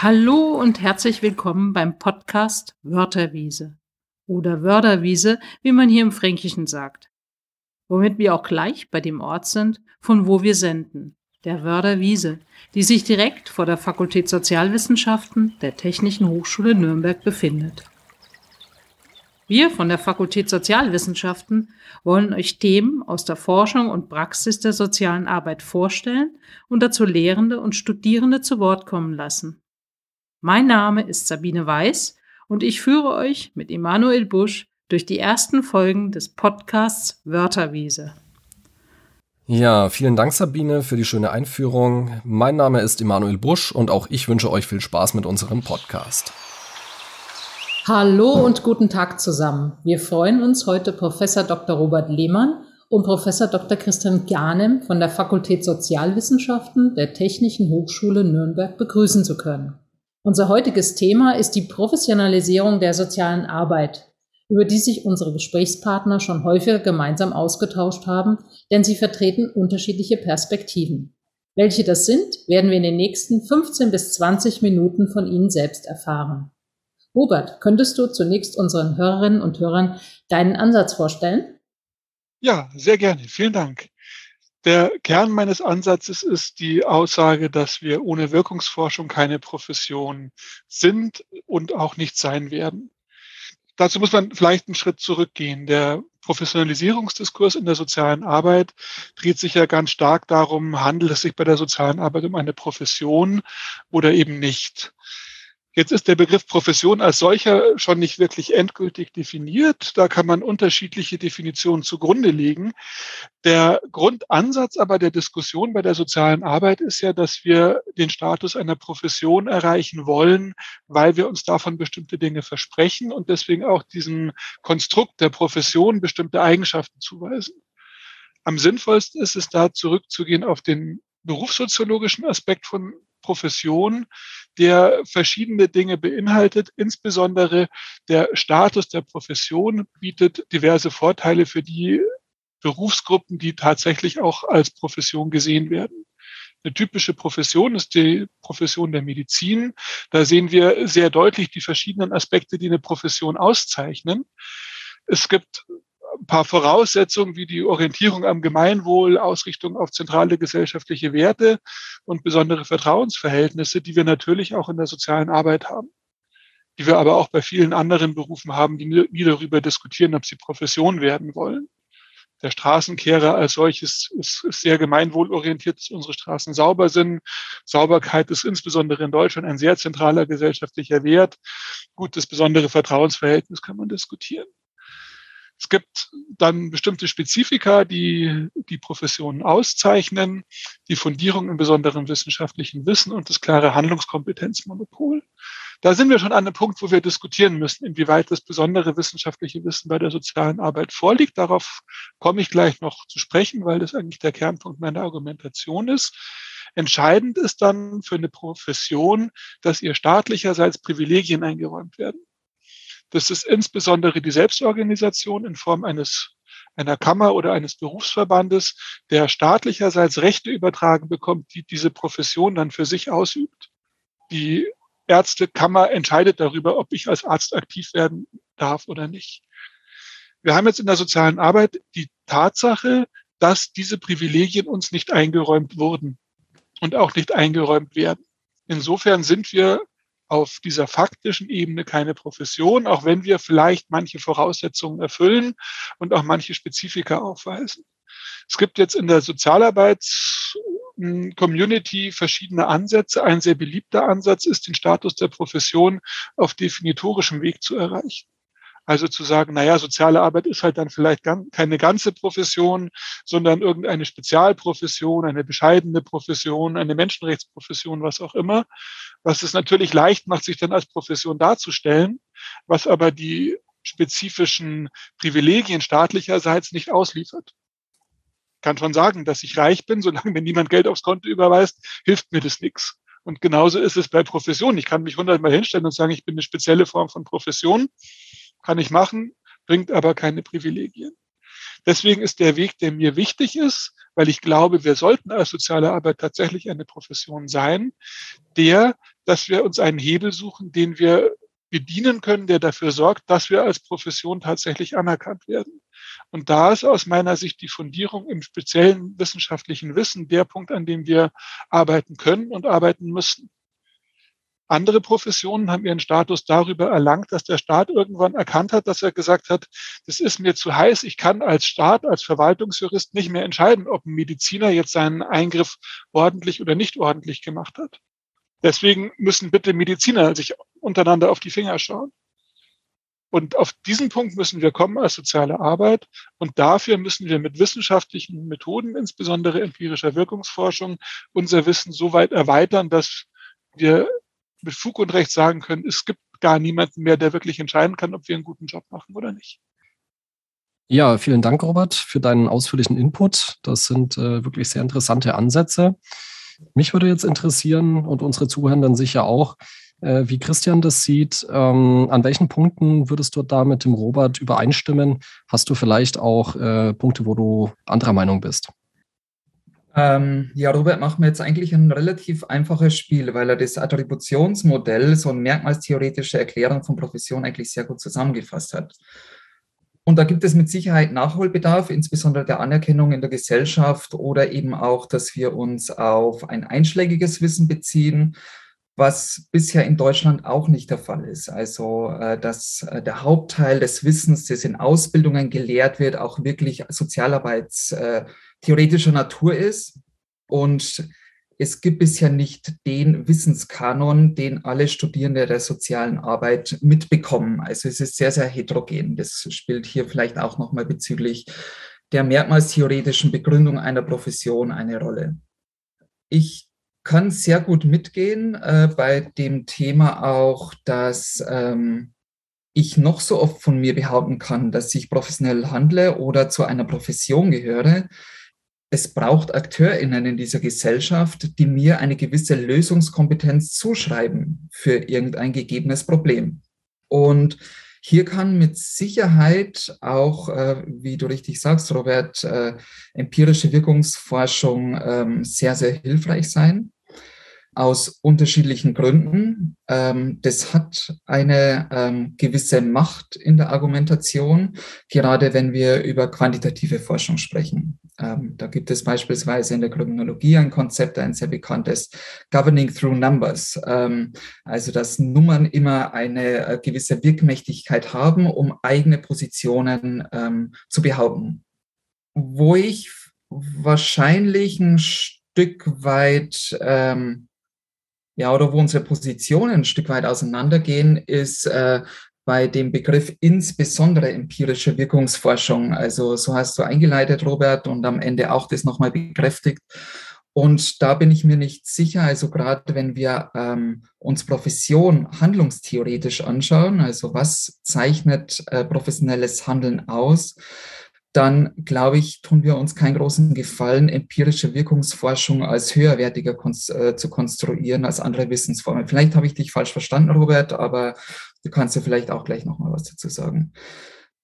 Hallo und herzlich willkommen beim Podcast Wörterwiese oder Wörderwiese, wie man hier im Fränkischen sagt. Womit wir auch gleich bei dem Ort sind, von wo wir senden, der Wörderwiese, die sich direkt vor der Fakultät Sozialwissenschaften der Technischen Hochschule Nürnberg befindet. Wir von der Fakultät Sozialwissenschaften wollen euch Themen aus der Forschung und Praxis der sozialen Arbeit vorstellen und dazu Lehrende und Studierende zu Wort kommen lassen. Mein Name ist Sabine Weiß und ich führe euch mit Emanuel Busch durch die ersten Folgen des Podcasts Wörterwiese. Ja, vielen Dank Sabine für die schöne Einführung. Mein Name ist Emanuel Busch und auch ich wünsche euch viel Spaß mit unserem Podcast. Hallo und guten Tag zusammen. Wir freuen uns heute Professor Dr. Robert Lehmann und Professor Dr. Christian Gjanem von der Fakultät Sozialwissenschaften der Technischen Hochschule Nürnberg begrüßen zu können. Unser heutiges Thema ist die Professionalisierung der sozialen Arbeit, über die sich unsere Gesprächspartner schon häufiger gemeinsam ausgetauscht haben, denn sie vertreten unterschiedliche Perspektiven. Welche das sind, werden wir in den nächsten 15 bis 20 Minuten von Ihnen selbst erfahren. Robert, könntest du zunächst unseren Hörerinnen und Hörern deinen Ansatz vorstellen? Ja, sehr gerne. Vielen Dank. Der Kern meines Ansatzes ist die Aussage, dass wir ohne Wirkungsforschung keine Profession sind und auch nicht sein werden. Dazu muss man vielleicht einen Schritt zurückgehen. Der Professionalisierungsdiskurs in der sozialen Arbeit dreht sich ja ganz stark darum, handelt es sich bei der sozialen Arbeit um eine Profession oder eben nicht. Jetzt ist der Begriff Profession als solcher schon nicht wirklich endgültig definiert. Da kann man unterschiedliche Definitionen zugrunde legen. Der Grundansatz aber der Diskussion bei der sozialen Arbeit ist ja, dass wir den Status einer Profession erreichen wollen, weil wir uns davon bestimmte Dinge versprechen und deswegen auch diesem Konstrukt der Profession bestimmte Eigenschaften zuweisen. Am sinnvollsten ist es da zurückzugehen auf den berufssoziologischen Aspekt von Profession, der verschiedene Dinge beinhaltet. Insbesondere der Status der Profession bietet diverse Vorteile für die Berufsgruppen, die tatsächlich auch als Profession gesehen werden. Eine typische Profession ist die Profession der Medizin. Da sehen wir sehr deutlich die verschiedenen Aspekte, die eine Profession auszeichnen. Es gibt ein paar Voraussetzungen wie die Orientierung am Gemeinwohl, Ausrichtung auf zentrale gesellschaftliche Werte und besondere Vertrauensverhältnisse, die wir natürlich auch in der sozialen Arbeit haben, die wir aber auch bei vielen anderen Berufen haben, die nie darüber diskutieren, ob sie Profession werden wollen. Der Straßenkehrer als solches ist, ist sehr gemeinwohlorientiert, dass unsere Straßen sauber sind. Sauberkeit ist insbesondere in Deutschland ein sehr zentraler gesellschaftlicher Wert. Gut, das besondere Vertrauensverhältnis kann man diskutieren. Es gibt dann bestimmte Spezifika, die die Professionen auszeichnen, die Fundierung im besonderen wissenschaftlichen Wissen und das klare Handlungskompetenzmonopol. Da sind wir schon an einem Punkt, wo wir diskutieren müssen, inwieweit das besondere wissenschaftliche Wissen bei der sozialen Arbeit vorliegt. Darauf komme ich gleich noch zu sprechen, weil das eigentlich der Kernpunkt meiner Argumentation ist. Entscheidend ist dann für eine Profession, dass ihr staatlicherseits Privilegien eingeräumt werden. Das ist insbesondere die Selbstorganisation in Form eines einer Kammer oder eines Berufsverbandes, der staatlicherseits Rechte übertragen bekommt, die diese Profession dann für sich ausübt. Die Ärztekammer entscheidet darüber, ob ich als Arzt aktiv werden darf oder nicht. Wir haben jetzt in der sozialen Arbeit die Tatsache, dass diese Privilegien uns nicht eingeräumt wurden und auch nicht eingeräumt werden. Insofern sind wir auf dieser faktischen Ebene keine Profession, auch wenn wir vielleicht manche Voraussetzungen erfüllen und auch manche Spezifika aufweisen. Es gibt jetzt in der Sozialarbeits-Community verschiedene Ansätze. Ein sehr beliebter Ansatz ist, den Status der Profession auf definitorischem Weg zu erreichen. Also zu sagen, naja, soziale Arbeit ist halt dann vielleicht keine ganze Profession, sondern irgendeine Spezialprofession, eine bescheidene Profession, eine Menschenrechtsprofession, was auch immer, was es natürlich leicht macht, sich dann als Profession darzustellen, was aber die spezifischen Privilegien staatlicherseits nicht ausliefert. Kann schon sagen, dass ich reich bin, solange mir niemand Geld aufs Konto überweist, hilft mir das nichts. Und genauso ist es bei Professionen. Ich kann mich hundertmal hinstellen und sagen, ich bin eine spezielle Form von Profession kann ich machen, bringt aber keine Privilegien. Deswegen ist der Weg, der mir wichtig ist, weil ich glaube, wir sollten als soziale Arbeit tatsächlich eine Profession sein, der, dass wir uns einen Hebel suchen, den wir bedienen können, der dafür sorgt, dass wir als Profession tatsächlich anerkannt werden. Und da ist aus meiner Sicht die Fundierung im speziellen wissenschaftlichen Wissen der Punkt, an dem wir arbeiten können und arbeiten müssen. Andere Professionen haben ihren Status darüber erlangt, dass der Staat irgendwann erkannt hat, dass er gesagt hat, das ist mir zu heiß, ich kann als Staat, als Verwaltungsjurist nicht mehr entscheiden, ob ein Mediziner jetzt seinen Eingriff ordentlich oder nicht ordentlich gemacht hat. Deswegen müssen bitte Mediziner sich untereinander auf die Finger schauen. Und auf diesen Punkt müssen wir kommen als soziale Arbeit. Und dafür müssen wir mit wissenschaftlichen Methoden, insbesondere empirischer Wirkungsforschung, unser Wissen so weit erweitern, dass wir mit Fug und Recht sagen können, es gibt gar niemanden mehr, der wirklich entscheiden kann, ob wir einen guten Job machen oder nicht. Ja, vielen Dank, Robert, für deinen ausführlichen Input. Das sind äh, wirklich sehr interessante Ansätze. Mich würde jetzt interessieren und unsere Zuhörenden sicher auch, äh, wie Christian das sieht. Ähm, an welchen Punkten würdest du da mit dem Robert übereinstimmen? Hast du vielleicht auch äh, Punkte, wo du anderer Meinung bist? Ähm, ja, Robert macht mir jetzt eigentlich ein relativ einfaches Spiel, weil er das Attributionsmodell, so eine merkmalstheoretische Erklärung von Profession eigentlich sehr gut zusammengefasst hat. Und da gibt es mit Sicherheit Nachholbedarf, insbesondere der Anerkennung in der Gesellschaft oder eben auch, dass wir uns auf ein einschlägiges Wissen beziehen, was bisher in Deutschland auch nicht der Fall ist. Also, äh, dass äh, der Hauptteil des Wissens, das in Ausbildungen gelehrt wird, auch wirklich Sozialarbeits äh, theoretischer Natur ist. Und es gibt bisher nicht den Wissenskanon, den alle Studierende der sozialen Arbeit mitbekommen. Also es ist sehr, sehr heterogen. Das spielt hier vielleicht auch nochmal bezüglich der merkmalstheoretischen Begründung einer Profession eine Rolle. Ich kann sehr gut mitgehen äh, bei dem Thema auch, dass ähm, ich noch so oft von mir behaupten kann, dass ich professionell handle oder zu einer Profession gehöre es braucht AkteurInnen in dieser Gesellschaft, die mir eine gewisse Lösungskompetenz zuschreiben für irgendein gegebenes Problem. Und hier kann mit Sicherheit auch, äh, wie du richtig sagst, Robert, äh, empirische Wirkungsforschung ähm, sehr, sehr hilfreich sein aus unterschiedlichen Gründen. Ähm, das hat eine ähm, gewisse Macht in der Argumentation, gerade wenn wir über quantitative Forschung sprechen. Ähm, da gibt es beispielsweise in der Kriminologie ein Konzept, ein sehr bekanntes Governing Through Numbers. Ähm, also, dass Nummern immer eine äh, gewisse Wirkmächtigkeit haben, um eigene Positionen ähm, zu behaupten. Wo ich wahrscheinlich ein Stück weit ähm, ja, oder wo unsere Positionen ein Stück weit auseinandergehen, ist äh, bei dem Begriff insbesondere empirische Wirkungsforschung. Also so hast du eingeleitet, Robert, und am Ende auch das nochmal bekräftigt. Und da bin ich mir nicht sicher, also gerade wenn wir ähm, uns Profession handlungstheoretisch anschauen, also was zeichnet äh, professionelles Handeln aus, dann glaube ich, tun wir uns keinen großen Gefallen, empirische Wirkungsforschung als höherwertiger konst äh, zu konstruieren als andere Wissensformen. Vielleicht habe ich dich falsch verstanden, Robert, aber du kannst ja vielleicht auch gleich nochmal was dazu sagen.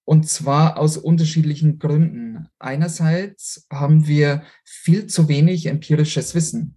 Und zwar aus unterschiedlichen Gründen. Einerseits haben wir viel zu wenig empirisches Wissen.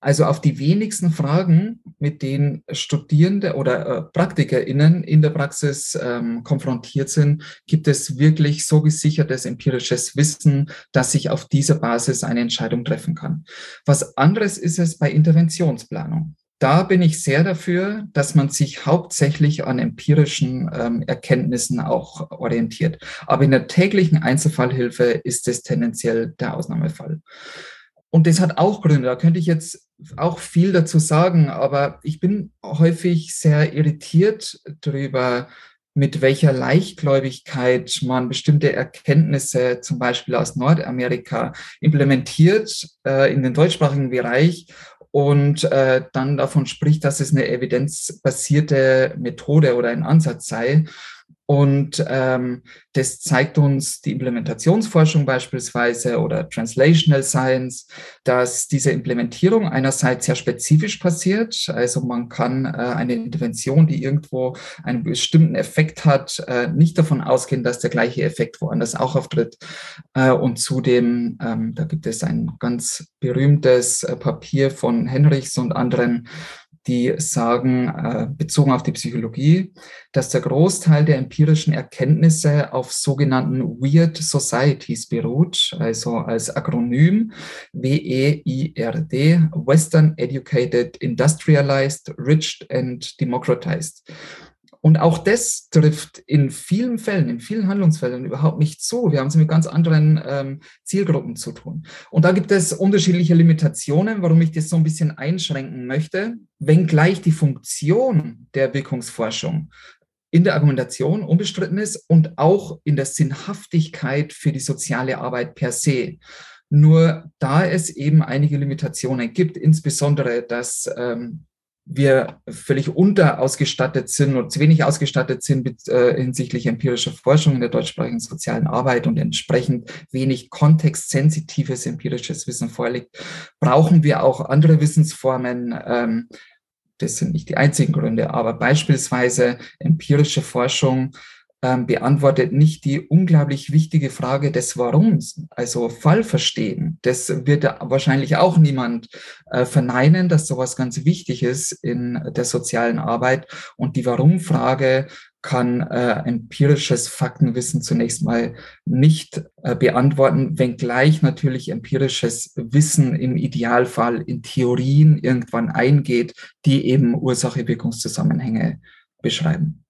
Also auf die wenigsten Fragen, mit denen Studierende oder äh, PraktikerInnen in der Praxis ähm, konfrontiert sind, gibt es wirklich so gesichertes empirisches Wissen, dass ich auf dieser Basis eine Entscheidung treffen kann. Was anderes ist es bei Interventionsplanung. Da bin ich sehr dafür, dass man sich hauptsächlich an empirischen ähm, Erkenntnissen auch orientiert. Aber in der täglichen Einzelfallhilfe ist es tendenziell der Ausnahmefall. Und das hat auch Gründe. Da könnte ich jetzt auch viel dazu sagen, aber ich bin häufig sehr irritiert darüber, mit welcher Leichtgläubigkeit man bestimmte Erkenntnisse zum Beispiel aus Nordamerika implementiert äh, in den deutschsprachigen Bereich und äh, dann davon spricht, dass es eine evidenzbasierte Methode oder ein Ansatz sei. Und ähm, das zeigt uns die Implementationsforschung beispielsweise oder Translational Science, dass diese Implementierung einerseits sehr spezifisch passiert. Also man kann äh, eine Intervention, die irgendwo einen bestimmten Effekt hat, äh, nicht davon ausgehen, dass der gleiche Effekt woanders auch auftritt. Äh, und zudem, ähm, da gibt es ein ganz berühmtes äh, Papier von Henrichs und anderen, die sagen, äh, bezogen auf die Psychologie, dass der Großteil der empirischen Erkenntnisse auf sogenannten Weird Societies beruht, also als Akronym WEIRD, Western Educated, Industrialized, Rich and Democratized. Und auch das trifft in vielen Fällen, in vielen Handlungsfällen überhaupt nicht zu. Wir haben es mit ganz anderen ähm, Zielgruppen zu tun. Und da gibt es unterschiedliche Limitationen, warum ich das so ein bisschen einschränken möchte, wenngleich die Funktion der Wirkungsforschung in der Argumentation unbestritten ist und auch in der Sinnhaftigkeit für die soziale Arbeit per se. Nur da es eben einige Limitationen gibt, insbesondere dass ähm, wir völlig unterausgestattet sind und zu wenig ausgestattet sind mit, äh, hinsichtlich empirischer Forschung in der deutschsprachigen sozialen Arbeit und entsprechend wenig kontextsensitives empirisches Wissen vorliegt, brauchen wir auch andere Wissensformen. Ähm, das sind nicht die einzigen Gründe, aber beispielsweise empirische Forschung beantwortet nicht die unglaublich wichtige Frage des Warums, also Fallverstehen. Das wird wahrscheinlich auch niemand äh, verneinen, dass sowas ganz wichtig ist in der sozialen Arbeit. Und die Warum-Frage kann äh, empirisches Faktenwissen zunächst mal nicht äh, beantworten, wenngleich natürlich empirisches Wissen im Idealfall in Theorien irgendwann eingeht, die eben Ursache-Wirkungszusammenhänge beschreiben.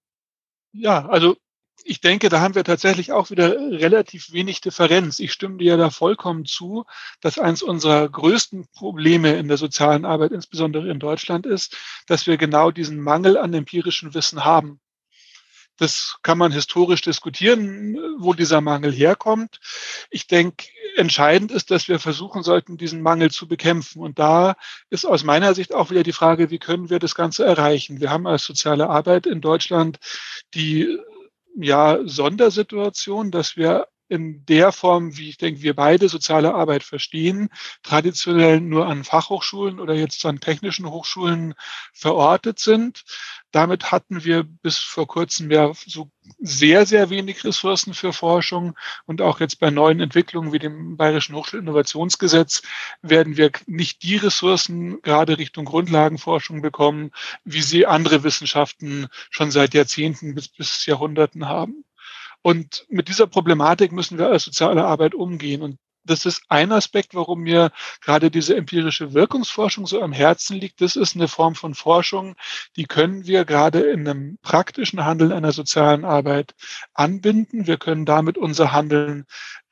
Ja, also ich denke, da haben wir tatsächlich auch wieder relativ wenig Differenz. Ich stimme dir da vollkommen zu, dass eines unserer größten Probleme in der sozialen Arbeit, insbesondere in Deutschland, ist, dass wir genau diesen Mangel an empirischem Wissen haben. Das kann man historisch diskutieren, wo dieser Mangel herkommt. Ich denke, entscheidend ist, dass wir versuchen sollten, diesen Mangel zu bekämpfen. Und da ist aus meiner Sicht auch wieder die Frage, wie können wir das Ganze erreichen? Wir haben als soziale Arbeit in Deutschland die ja, Sondersituation, dass wir in der Form, wie ich denke, wir beide soziale Arbeit verstehen, traditionell nur an Fachhochschulen oder jetzt an technischen Hochschulen verortet sind. Damit hatten wir bis vor kurzem ja so sehr, sehr wenig Ressourcen für Forschung. Und auch jetzt bei neuen Entwicklungen wie dem Bayerischen Hochschulinnovationsgesetz werden wir nicht die Ressourcen gerade Richtung Grundlagenforschung bekommen, wie sie andere Wissenschaften schon seit Jahrzehnten bis, bis Jahrhunderten haben. Und mit dieser Problematik müssen wir als soziale Arbeit umgehen. Und das ist ein Aspekt, warum mir gerade diese empirische Wirkungsforschung so am Herzen liegt. Das ist eine Form von Forschung, die können wir gerade in einem praktischen Handeln einer sozialen Arbeit anbinden. Wir können damit unser Handeln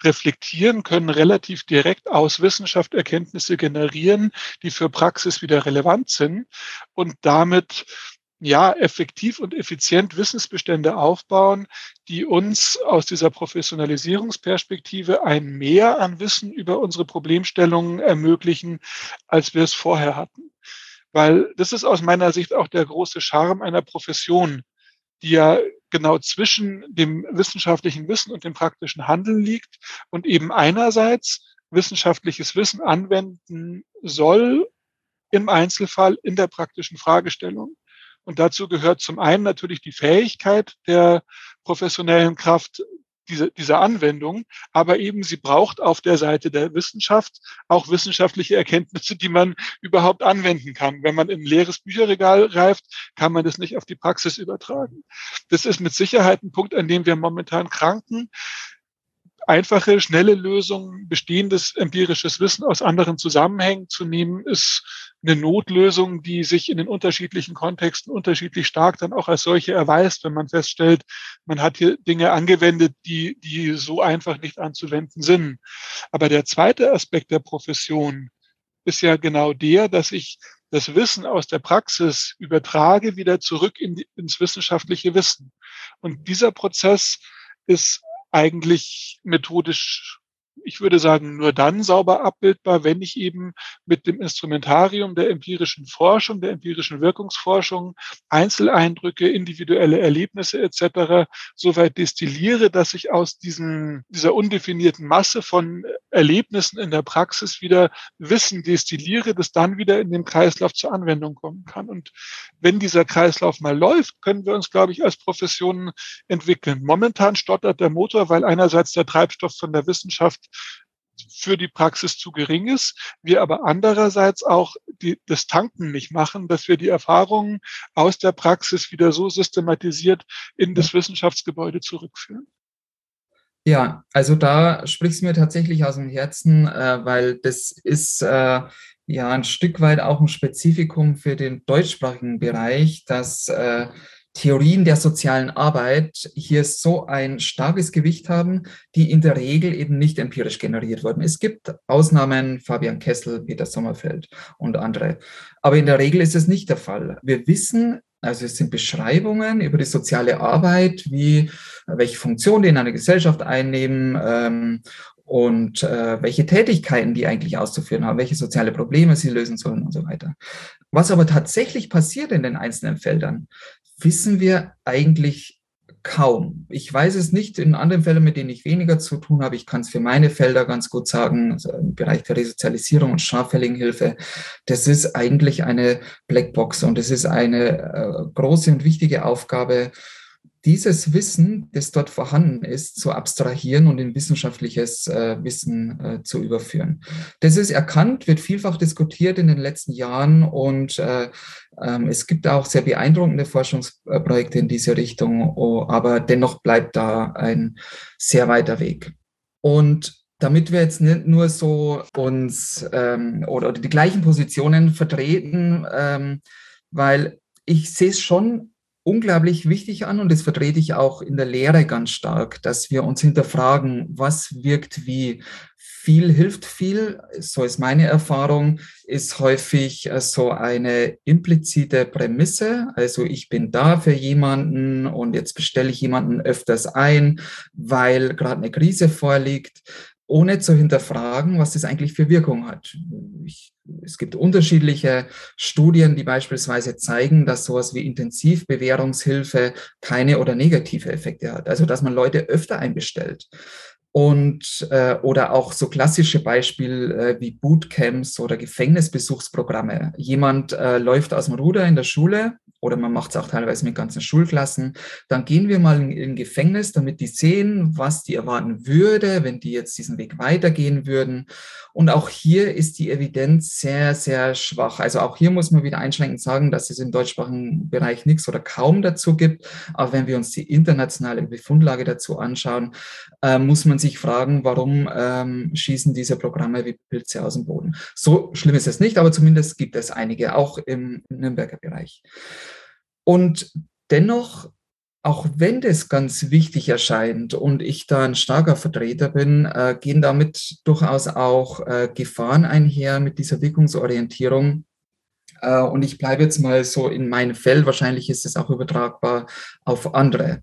reflektieren, können relativ direkt aus Wissenschaft Erkenntnisse generieren, die für Praxis wieder relevant sind und damit ja, effektiv und effizient Wissensbestände aufbauen, die uns aus dieser Professionalisierungsperspektive ein Mehr an Wissen über unsere Problemstellungen ermöglichen, als wir es vorher hatten. Weil das ist aus meiner Sicht auch der große Charme einer Profession, die ja genau zwischen dem wissenschaftlichen Wissen und dem praktischen Handeln liegt und eben einerseits wissenschaftliches Wissen anwenden soll im Einzelfall in der praktischen Fragestellung und dazu gehört zum einen natürlich die Fähigkeit der professionellen Kraft, diese, diese Anwendung, aber eben sie braucht auf der Seite der Wissenschaft auch wissenschaftliche Erkenntnisse, die man überhaupt anwenden kann. Wenn man in ein leeres Bücherregal reift, kann man das nicht auf die Praxis übertragen. Das ist mit Sicherheit ein Punkt, an dem wir momentan kranken einfache, schnelle Lösungen, bestehendes empirisches Wissen aus anderen Zusammenhängen zu nehmen, ist eine Notlösung, die sich in den unterschiedlichen Kontexten unterschiedlich stark dann auch als solche erweist, wenn man feststellt, man hat hier Dinge angewendet, die, die so einfach nicht anzuwenden sind. Aber der zweite Aspekt der Profession ist ja genau der, dass ich das Wissen aus der Praxis übertrage wieder zurück in die, ins wissenschaftliche Wissen. Und dieser Prozess ist eigentlich methodisch ich würde sagen, nur dann sauber abbildbar, wenn ich eben mit dem Instrumentarium der empirischen Forschung, der empirischen Wirkungsforschung Einzeleindrücke, individuelle Erlebnisse etc. so weit destilliere, dass ich aus diesen, dieser undefinierten Masse von Erlebnissen in der Praxis wieder Wissen destilliere, das dann wieder in den Kreislauf zur Anwendung kommen kann. Und wenn dieser Kreislauf mal läuft, können wir uns, glaube ich, als Professionen entwickeln. Momentan stottert der Motor, weil einerseits der Treibstoff von der Wissenschaft für die Praxis zu gering ist, wir aber andererseits auch die, das Tanken nicht machen, dass wir die Erfahrungen aus der Praxis wieder so systematisiert in das Wissenschaftsgebäude zurückführen. Ja, also da sprichst du mir tatsächlich aus dem Herzen, äh, weil das ist äh, ja ein Stück weit auch ein Spezifikum für den deutschsprachigen Bereich, dass äh, Theorien der sozialen Arbeit hier so ein starkes Gewicht haben, die in der Regel eben nicht empirisch generiert wurden. Es gibt Ausnahmen, Fabian Kessel, Peter Sommerfeld und andere. Aber in der Regel ist es nicht der Fall. Wir wissen, also es sind Beschreibungen über die soziale Arbeit, wie welche Funktion die in einer Gesellschaft einnehmen ähm, und äh, welche Tätigkeiten die eigentlich auszuführen haben, welche soziale Probleme sie lösen sollen und so weiter. Was aber tatsächlich passiert in den einzelnen Feldern, wissen wir eigentlich kaum. Ich weiß es nicht in anderen Fällen, mit denen ich weniger zu tun habe. Ich kann es für meine Felder ganz gut sagen, also im Bereich der Resozialisierung und Straffälligenhilfe. Das ist eigentlich eine Blackbox und es ist eine äh, große und wichtige Aufgabe, dieses Wissen, das dort vorhanden ist, zu abstrahieren und in wissenschaftliches äh, Wissen äh, zu überführen. Das ist erkannt, wird vielfach diskutiert in den letzten Jahren und äh, ähm, es gibt auch sehr beeindruckende Forschungsprojekte in diese Richtung, aber dennoch bleibt da ein sehr weiter Weg. Und damit wir jetzt nicht nur so uns ähm, oder, oder, die gleichen Positionen vertreten, ähm, weil ich sehe es schon unglaublich wichtig an und das vertrete ich auch in der Lehre ganz stark, dass wir uns hinterfragen, was wirkt wie. Viel hilft viel, so ist meine Erfahrung, ist häufig äh, so eine implizite Prämisse. Also ich bin da für jemanden und jetzt bestelle ich jemanden öfters ein, weil gerade eine Krise vorliegt ohne zu hinterfragen, was das eigentlich für Wirkung hat. Ich, es gibt unterschiedliche Studien, die beispielsweise zeigen, dass sowas wie Intensivbewährungshilfe keine oder negative Effekte hat. Also dass man Leute öfter einbestellt. Und äh, oder auch so klassische Beispiele äh, wie Bootcamps oder Gefängnisbesuchsprogramme. Jemand äh, läuft aus dem Ruder in der Schule, oder man macht es auch teilweise mit ganzen Schulklassen, dann gehen wir mal in, in Gefängnis, damit die sehen, was die erwarten würde, wenn die jetzt diesen Weg weitergehen würden. Und auch hier ist die Evidenz sehr, sehr schwach. Also auch hier muss man wieder einschränkend sagen, dass es im deutschsprachigen Bereich nichts oder kaum dazu gibt. Aber wenn wir uns die internationale Befundlage dazu anschauen, äh, muss man sich fragen, warum ähm, schießen diese Programme wie Pilze aus dem Boden. So schlimm ist es nicht, aber zumindest gibt es einige, auch im Nürnberger Bereich. Und dennoch, auch wenn das ganz wichtig erscheint und ich da ein starker Vertreter bin, äh, gehen damit durchaus auch äh, Gefahren einher mit dieser Wirkungsorientierung. Äh, und ich bleibe jetzt mal so in meinem Feld, wahrscheinlich ist es auch übertragbar auf andere.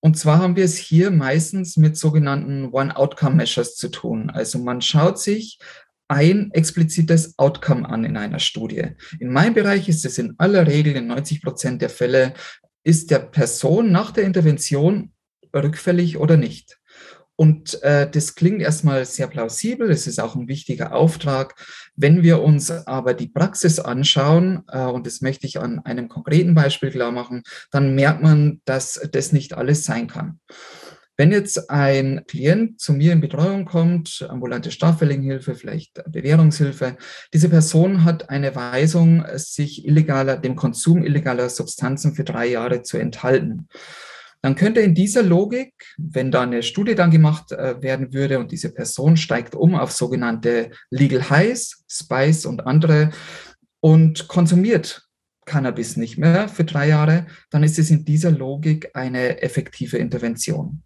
Und zwar haben wir es hier meistens mit sogenannten One-Outcome-Measures zu tun. Also man schaut sich ein explizites Outcome an in einer Studie. In meinem Bereich ist es in aller Regel in 90 Prozent der Fälle, ist der Person nach der Intervention rückfällig oder nicht. Und äh, das klingt erstmal sehr plausibel, es ist auch ein wichtiger Auftrag. Wenn wir uns aber die Praxis anschauen, äh, und das möchte ich an einem konkreten Beispiel klar machen, dann merkt man, dass das nicht alles sein kann. Wenn jetzt ein Klient zu mir in Betreuung kommt, ambulante Strafverlegenhilfe, vielleicht Bewährungshilfe, diese Person hat eine Weisung, sich illegaler, dem Konsum illegaler Substanzen für drei Jahre zu enthalten. Dann könnte in dieser Logik, wenn da eine Studie dann gemacht äh, werden würde und diese Person steigt um auf sogenannte Legal Highs, Spice und andere und konsumiert Cannabis nicht mehr für drei Jahre, dann ist es in dieser Logik eine effektive Intervention.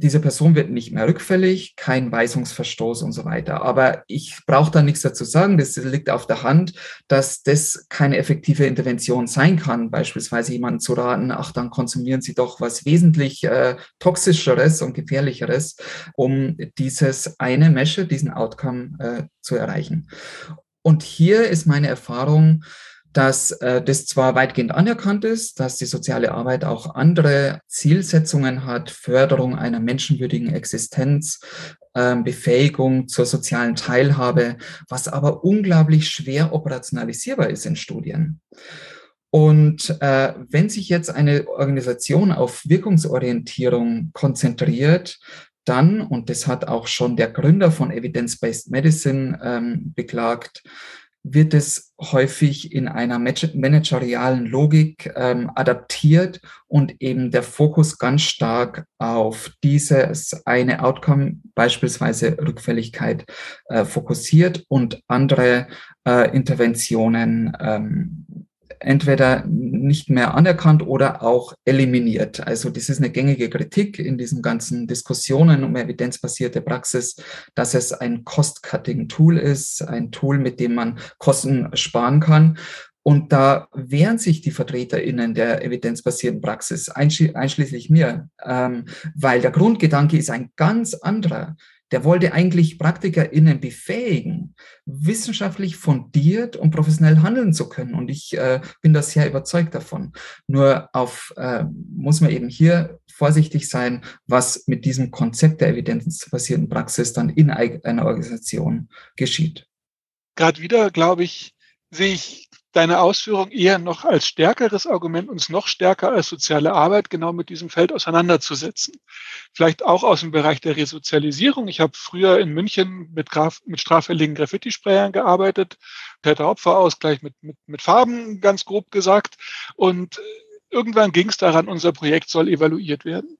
Diese Person wird nicht mehr rückfällig, kein Weisungsverstoß und so weiter. Aber ich brauche da nichts dazu sagen. Das liegt auf der Hand, dass das keine effektive Intervention sein kann. Beispielsweise jemanden zu raten, ach, dann konsumieren Sie doch was wesentlich äh, toxischeres und gefährlicheres, um dieses eine Mesche, diesen Outcome äh, zu erreichen. Und hier ist meine Erfahrung, dass äh, das zwar weitgehend anerkannt ist, dass die soziale Arbeit auch andere Zielsetzungen hat, Förderung einer menschenwürdigen Existenz, äh, Befähigung zur sozialen Teilhabe, was aber unglaublich schwer operationalisierbar ist in Studien. Und äh, wenn sich jetzt eine Organisation auf Wirkungsorientierung konzentriert, dann, und das hat auch schon der Gründer von Evidence-Based Medicine ähm, beklagt, wird es häufig in einer managerialen Logik ähm, adaptiert und eben der Fokus ganz stark auf dieses eine Outcome, beispielsweise Rückfälligkeit, äh, fokussiert und andere äh, Interventionen ähm, entweder nicht mehr anerkannt oder auch eliminiert. Also das ist eine gängige Kritik in diesen ganzen Diskussionen um evidenzbasierte Praxis, dass es ein Cost-Cutting-Tool ist, ein Tool, mit dem man Kosten sparen kann. Und da wehren sich die VertreterInnen der evidenzbasierten Praxis, einschließlich mir, ähm, weil der Grundgedanke ist ein ganz anderer der wollte eigentlich PraktikerInnen befähigen, wissenschaftlich fundiert und professionell handeln zu können. Und ich äh, bin da sehr überzeugt davon. Nur auf, äh, muss man eben hier vorsichtig sein, was mit diesem Konzept der evidenzbasierten Praxis dann in einer Organisation geschieht. Gerade wieder, glaube ich, sehe ich deine Ausführung eher noch als stärkeres Argument, uns noch stärker als soziale Arbeit genau mit diesem Feld auseinanderzusetzen. Vielleicht auch aus dem Bereich der Resozialisierung. Ich habe früher in München mit, Graf, mit straffälligen Graffiti-Sprayern gearbeitet, Täter-Opfer-Ausgleich mit, mit, mit Farben, ganz grob gesagt. Und irgendwann ging es daran, unser Projekt soll evaluiert werden.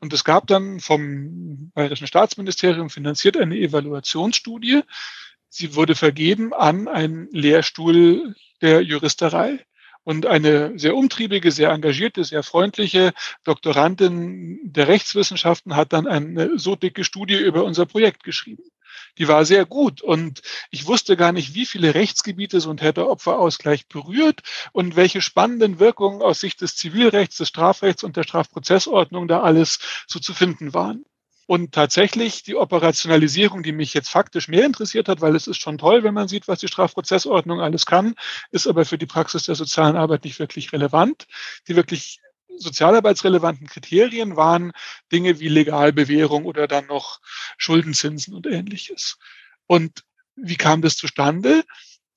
Und es gab dann vom Bayerischen Staatsministerium finanziert eine Evaluationsstudie. Sie wurde vergeben an einen Lehrstuhl der Juristerei. Und eine sehr umtriebige, sehr engagierte, sehr freundliche Doktorandin der Rechtswissenschaften hat dann eine so dicke Studie über unser Projekt geschrieben. Die war sehr gut und ich wusste gar nicht, wie viele Rechtsgebiete so ein Täter-Opfer-Ausgleich berührt und welche spannenden Wirkungen aus Sicht des Zivilrechts, des Strafrechts und der Strafprozessordnung da alles so zu finden waren. Und tatsächlich die Operationalisierung, die mich jetzt faktisch mehr interessiert hat, weil es ist schon toll, wenn man sieht, was die Strafprozessordnung alles kann, ist aber für die Praxis der sozialen Arbeit nicht wirklich relevant. Die wirklich sozialarbeitsrelevanten Kriterien waren Dinge wie Legalbewährung oder dann noch Schuldenzinsen und ähnliches. Und wie kam das zustande?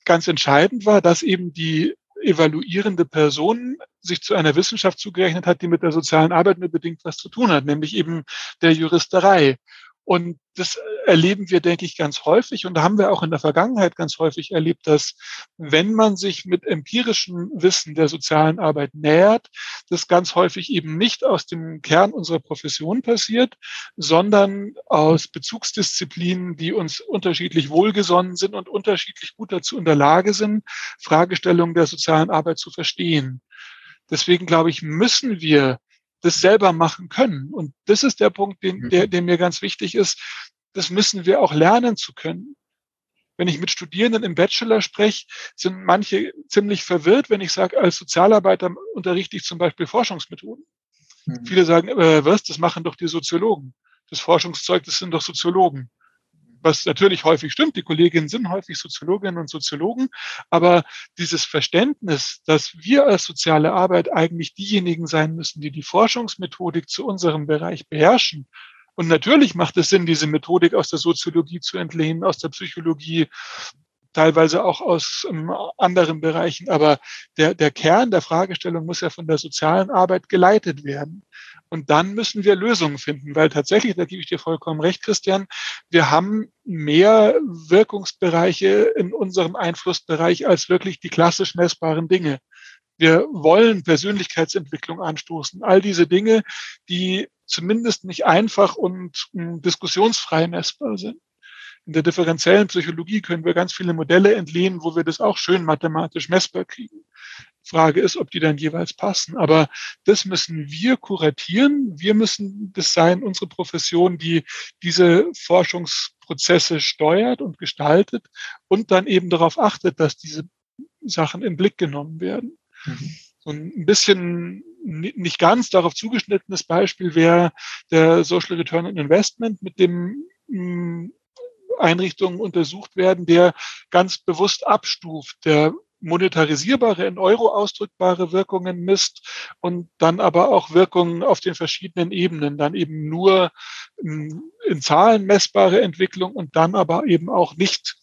Ganz entscheidend war, dass eben die evaluierende Person sich zu einer Wissenschaft zugerechnet hat, die mit der sozialen Arbeit nur bedingt was zu tun hat, nämlich eben der Juristerei. Und das erleben wir, denke ich, ganz häufig und haben wir auch in der Vergangenheit ganz häufig erlebt, dass wenn man sich mit empirischem Wissen der sozialen Arbeit nähert, das ganz häufig eben nicht aus dem Kern unserer Profession passiert, sondern aus Bezugsdisziplinen, die uns unterschiedlich wohlgesonnen sind und unterschiedlich gut dazu in der Lage sind, Fragestellungen der sozialen Arbeit zu verstehen. Deswegen glaube ich, müssen wir das selber machen können. Und das ist der Punkt, den, der, mhm. der mir ganz wichtig ist. Das müssen wir auch lernen zu können. Wenn ich mit Studierenden im Bachelor spreche, sind manche ziemlich verwirrt, wenn ich sage, als Sozialarbeiter unterrichte ich zum Beispiel Forschungsmethoden. Mhm. Viele sagen, äh, was, das machen doch die Soziologen. Das Forschungszeug, das sind doch Soziologen was natürlich häufig stimmt. Die Kolleginnen sind häufig Soziologinnen und Soziologen, aber dieses Verständnis, dass wir als soziale Arbeit eigentlich diejenigen sein müssen, die die Forschungsmethodik zu unserem Bereich beherrschen. Und natürlich macht es Sinn, diese Methodik aus der Soziologie zu entlehnen, aus der Psychologie, teilweise auch aus ähm, anderen Bereichen. Aber der, der Kern der Fragestellung muss ja von der sozialen Arbeit geleitet werden. Und dann müssen wir Lösungen finden, weil tatsächlich, da gebe ich dir vollkommen recht, Christian, wir haben mehr Wirkungsbereiche in unserem Einflussbereich als wirklich die klassisch messbaren Dinge. Wir wollen Persönlichkeitsentwicklung anstoßen. All diese Dinge, die zumindest nicht einfach und hm, diskussionsfrei messbar sind. In der differenziellen Psychologie können wir ganz viele Modelle entlehnen, wo wir das auch schön mathematisch messbar kriegen. Frage ist, ob die dann jeweils passen. Aber das müssen wir kuratieren. Wir müssen das sein, unsere Profession, die diese Forschungsprozesse steuert und gestaltet und dann eben darauf achtet, dass diese Sachen in Blick genommen werden. Mhm. So ein bisschen nicht ganz darauf zugeschnittenes Beispiel wäre der Social Return on Investment, mit dem mm, Einrichtungen untersucht werden, der ganz bewusst abstuft, der monetarisierbare, in Euro ausdrückbare Wirkungen misst und dann aber auch Wirkungen auf den verschiedenen Ebenen, dann eben nur in, in Zahlen messbare Entwicklung und dann aber eben auch nicht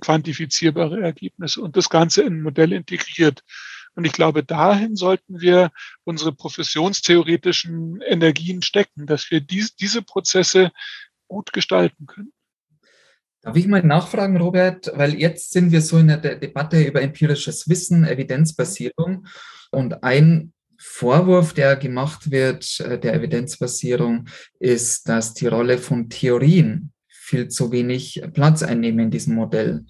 quantifizierbare Ergebnisse und das Ganze in ein Modell integriert. Und ich glaube, dahin sollten wir unsere professionstheoretischen Energien stecken, dass wir dies, diese Prozesse gut gestalten können. Darf ich mal nachfragen, Robert, weil jetzt sind wir so in der Debatte über empirisches Wissen, Evidenzbasierung und ein Vorwurf, der gemacht wird, äh, der Evidenzbasierung, ist, dass die Rolle von Theorien viel zu wenig Platz einnehmen in diesem Modell.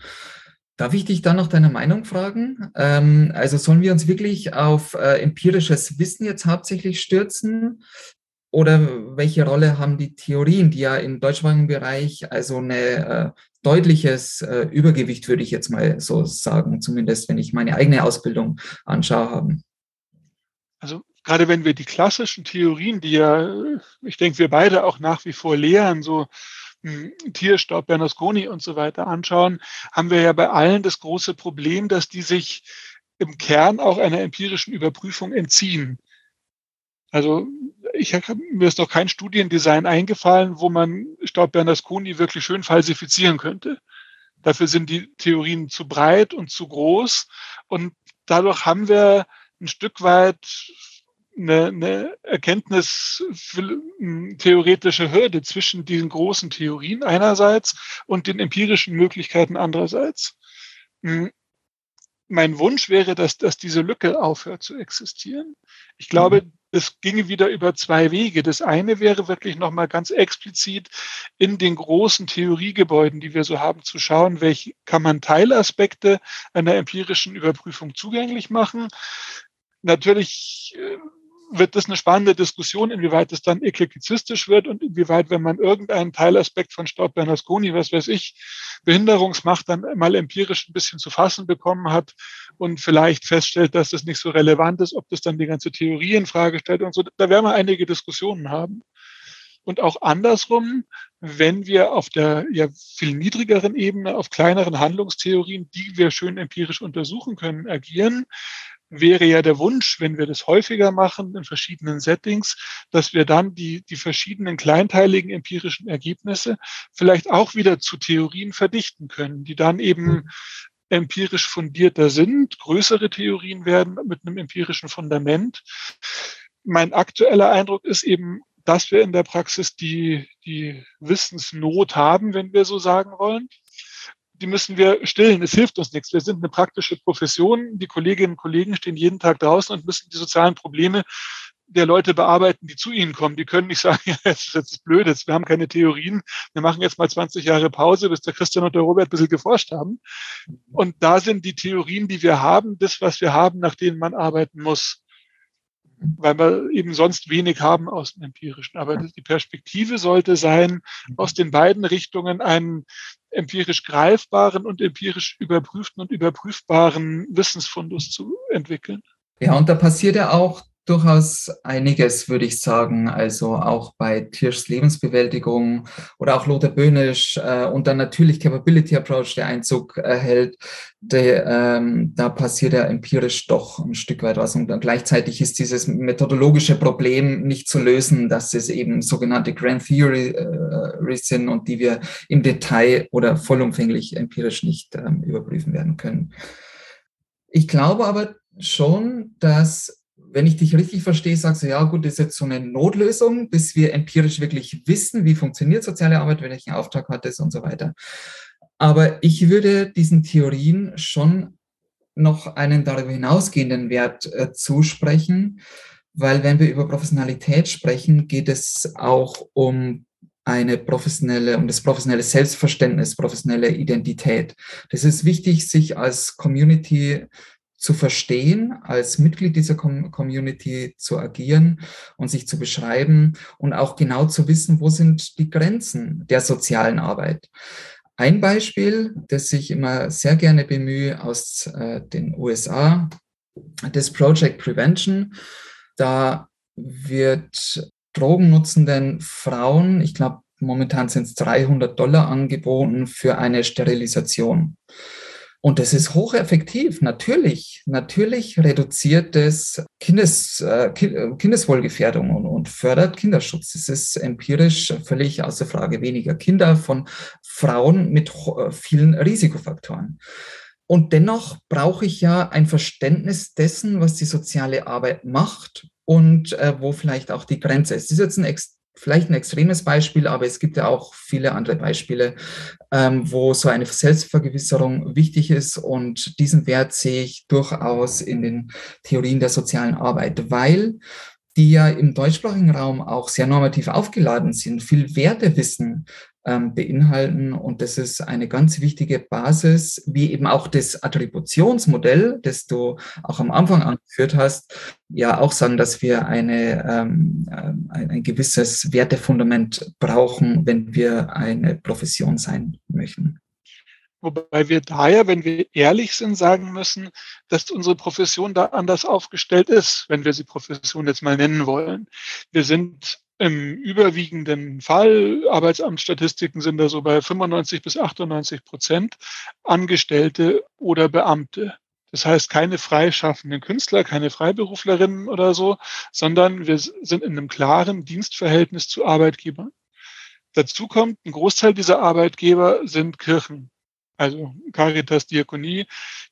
Darf ich dich da nach deiner Meinung fragen? Ähm, also sollen wir uns wirklich auf äh, empirisches Wissen jetzt hauptsächlich stürzen? Oder welche Rolle haben die Theorien, die ja im deutschsprachigen Bereich also ein äh, deutliches äh, Übergewicht, würde ich jetzt mal so sagen, zumindest wenn ich meine eigene Ausbildung anschaue, haben? Also gerade wenn wir die klassischen Theorien, die ja, ich denke, wir beide auch nach wie vor lehren, so hm, Tierstaub, Bernasconi und so weiter anschauen, haben wir ja bei allen das große Problem, dass die sich im Kern auch einer empirischen Überprüfung entziehen. Also ich habe mir ist noch kein Studiendesign eingefallen, wo man Staub Bernasconi wirklich schön falsifizieren könnte. Dafür sind die Theorien zu breit und zu groß und dadurch haben wir ein Stück weit eine, eine Erkenntnis theoretische Hürde zwischen diesen großen Theorien einerseits und den empirischen Möglichkeiten andererseits. Hm, mein Wunsch wäre, dass, dass diese Lücke aufhört zu existieren. Ich glaube, mhm es ginge wieder über zwei Wege. Das eine wäre wirklich nochmal ganz explizit in den großen Theoriegebäuden, die wir so haben, zu schauen, welche kann man Teilaspekte einer empirischen Überprüfung zugänglich machen. Natürlich äh, wird das eine spannende Diskussion, inwieweit es dann eklektizistisch wird und inwieweit, wenn man irgendeinen Teilaspekt von Staub Bernasconi, was weiß ich, Behinderungsmacht dann mal empirisch ein bisschen zu fassen bekommen hat und vielleicht feststellt, dass das nicht so relevant ist, ob das dann die ganze Theorie in Frage stellt und so. Da werden wir einige Diskussionen haben. Und auch andersrum, wenn wir auf der ja viel niedrigeren Ebene, auf kleineren Handlungstheorien, die wir schön empirisch untersuchen können, agieren, wäre ja der Wunsch, wenn wir das häufiger machen in verschiedenen Settings, dass wir dann die, die verschiedenen kleinteiligen empirischen Ergebnisse vielleicht auch wieder zu Theorien verdichten können, die dann eben mhm. empirisch fundierter sind, größere Theorien werden mit einem empirischen Fundament. Mein aktueller Eindruck ist eben, dass wir in der Praxis die, die Wissensnot haben, wenn wir so sagen wollen die müssen wir stillen. Es hilft uns nichts. Wir sind eine praktische Profession. Die Kolleginnen und Kollegen stehen jeden Tag draußen und müssen die sozialen Probleme der Leute bearbeiten, die zu ihnen kommen. Die können nicht sagen, ja, das ist blöd, jetzt, wir haben keine Theorien, wir machen jetzt mal 20 Jahre Pause, bis der Christian und der Robert ein bisschen geforscht haben. Und da sind die Theorien, die wir haben, das, was wir haben, nach denen man arbeiten muss weil wir eben sonst wenig haben aus dem Empirischen. Aber die Perspektive sollte sein, aus den beiden Richtungen einen empirisch greifbaren und empirisch überprüften und überprüfbaren Wissensfundus zu entwickeln. Ja, und da passiert ja auch durchaus einiges, würde ich sagen. Also auch bei Tirschs Lebensbewältigung oder auch Lothar Böhnisch äh, und dann natürlich Capability Approach, der Einzug erhält. Der, ähm, da passiert ja empirisch doch ein Stück weit was. Und dann gleichzeitig ist dieses methodologische Problem nicht zu lösen, dass es eben sogenannte Grand Theory äh, sind und die wir im Detail oder vollumfänglich empirisch nicht ähm, überprüfen werden können. Ich glaube aber schon, dass wenn ich dich richtig verstehe, sagst du, ja gut, das ist jetzt so eine Notlösung, bis wir empirisch wirklich wissen, wie funktioniert soziale Arbeit, welchen Auftrag hat es und so weiter. Aber ich würde diesen Theorien schon noch einen darüber hinausgehenden Wert äh, zusprechen, weil wenn wir über Professionalität sprechen, geht es auch um eine professionelle, um das professionelle Selbstverständnis, professionelle Identität. Das ist wichtig, sich als Community zu verstehen, als Mitglied dieser Community zu agieren und sich zu beschreiben und auch genau zu wissen, wo sind die Grenzen der sozialen Arbeit. Ein Beispiel, das ich immer sehr gerne bemühe aus äh, den USA, das Project Prevention. Da wird drogennutzenden Frauen, ich glaube momentan sind es 300 Dollar angeboten für eine Sterilisation. Und das ist hocheffektiv, natürlich. Natürlich reduziert es Kindes, äh, äh, Kindeswohlgefährdung und, und fördert Kinderschutz. Es ist empirisch völlig außer Frage weniger Kinder von Frauen mit äh, vielen Risikofaktoren. Und dennoch brauche ich ja ein Verständnis dessen, was die soziale Arbeit macht und äh, wo vielleicht auch die Grenze ist. Das ist jetzt ein vielleicht ein extremes Beispiel, aber es gibt ja auch viele andere Beispiele, ähm, wo so eine Selbstvergewisserung wichtig ist und diesen Wert sehe ich durchaus in den Theorien der sozialen Arbeit, weil die ja im deutschsprachigen Raum auch sehr normativ aufgeladen sind, viel Wertewissen beinhalten. Und das ist eine ganz wichtige Basis, wie eben auch das Attributionsmodell, das du auch am Anfang angeführt hast, ja auch sagen, dass wir eine, ähm, ein, ein gewisses Wertefundament brauchen, wenn wir eine Profession sein möchten. Wobei wir daher, wenn wir ehrlich sind, sagen müssen, dass unsere Profession da anders aufgestellt ist, wenn wir sie Profession jetzt mal nennen wollen. Wir sind im überwiegenden Fall, Arbeitsamtsstatistiken sind da so bei 95 bis 98 Prozent Angestellte oder Beamte. Das heißt, keine freischaffenden Künstler, keine Freiberuflerinnen oder so, sondern wir sind in einem klaren Dienstverhältnis zu Arbeitgebern. Dazu kommt, ein Großteil dieser Arbeitgeber sind Kirchen, also Caritas, Diakonie,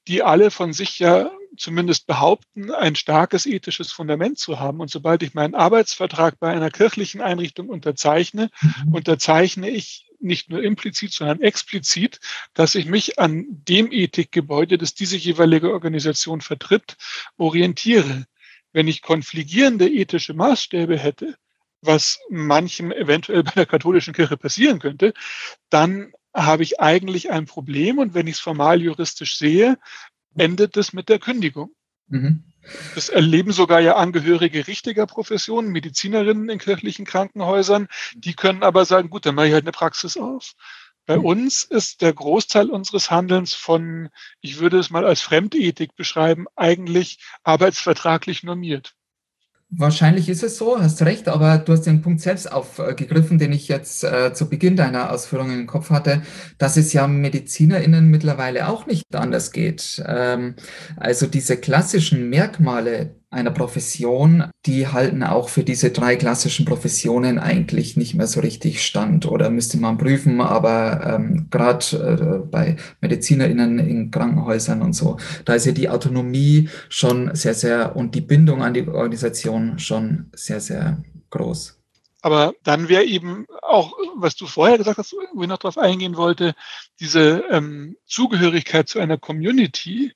die alle von sich ja zumindest behaupten, ein starkes ethisches Fundament zu haben. Und sobald ich meinen Arbeitsvertrag bei einer kirchlichen Einrichtung unterzeichne, mhm. unterzeichne ich nicht nur implizit, sondern explizit, dass ich mich an dem Ethikgebäude, das diese jeweilige Organisation vertritt, orientiere. Wenn ich konfligierende ethische Maßstäbe hätte, was manchem eventuell bei der katholischen Kirche passieren könnte, dann habe ich eigentlich ein Problem und wenn ich es formal juristisch sehe, endet es mit der Kündigung. Mhm. Das erleben sogar ja Angehörige richtiger Professionen, Medizinerinnen in kirchlichen Krankenhäusern. Die können aber sagen, gut, dann mache ich halt eine Praxis auf. Bei mhm. uns ist der Großteil unseres Handelns von, ich würde es mal als Fremdethik beschreiben, eigentlich arbeitsvertraglich normiert. Wahrscheinlich ist es so, hast recht, aber du hast den Punkt selbst aufgegriffen, den ich jetzt äh, zu Beginn deiner Ausführungen im Kopf hatte, dass es ja MedizinerInnen mittlerweile auch nicht anders geht. Ähm, also diese klassischen Merkmale einer Profession, die halten auch für diese drei klassischen Professionen eigentlich nicht mehr so richtig stand oder müsste man prüfen, aber ähm, gerade äh, bei MedizinerInnen in Krankenhäusern und so, da ist ja die Autonomie schon sehr, sehr und die Bindung an die Organisation schon sehr, sehr groß. Aber dann wäre eben auch, was du vorher gesagt hast, wo ich noch darauf eingehen wollte, diese ähm, Zugehörigkeit zu einer Community,